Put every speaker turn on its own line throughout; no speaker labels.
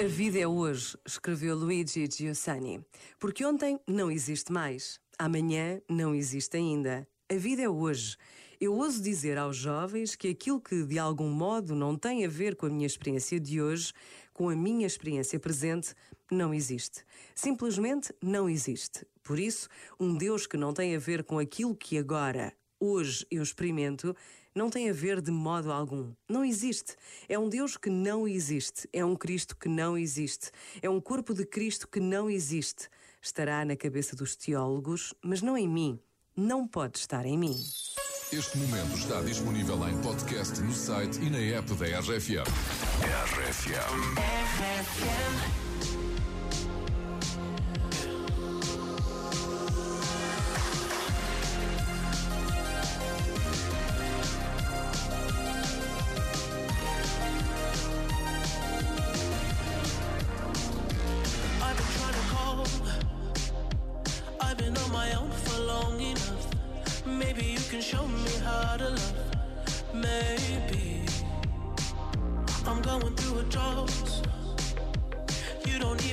A vida é hoje, escreveu Luigi Giussani. Porque ontem não existe mais, amanhã não existe ainda. A vida é hoje. Eu ouso dizer aos jovens que aquilo que de algum modo não tem a ver com a minha experiência de hoje, com a minha experiência presente, não existe. Simplesmente não existe. Por isso, um Deus que não tem a ver com aquilo que agora, hoje eu experimento, não tem a ver de modo algum. Não existe. É um Deus que não existe. É um Cristo que não existe. É um corpo de Cristo que não existe. Estará na cabeça dos teólogos, mas não em mim. Não pode estar em mim.
Este momento está disponível em podcast no site e na app da RFM. RFM. RFM.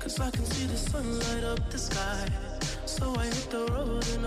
Cause I can see the sun light up the sky. So I hit the road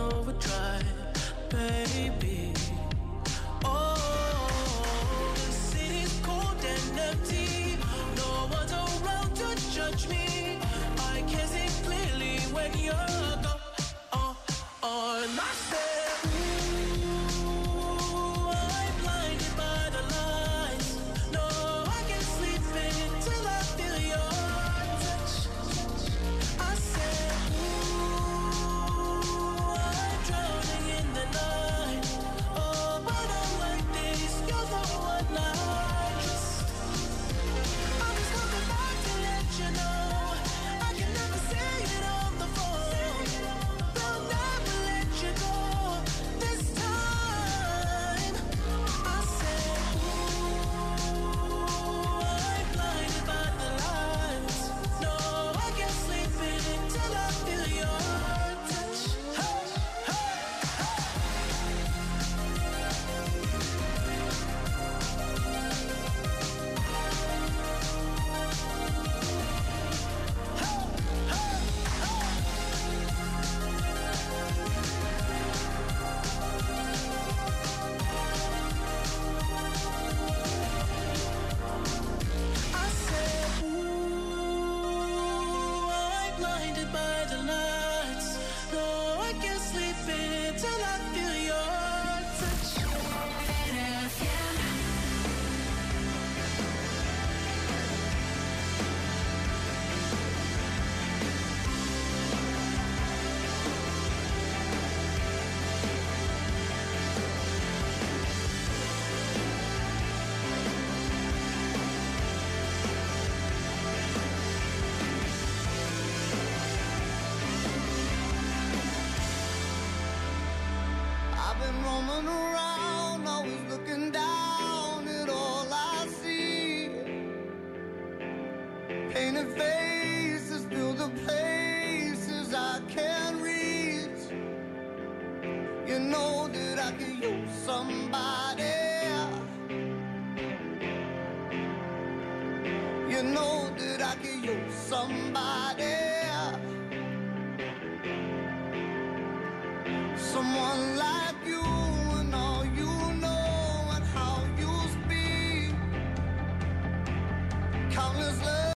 painted faces fill the places I can't reach. You know that I can use somebody. You know that I can use somebody. Someone like you.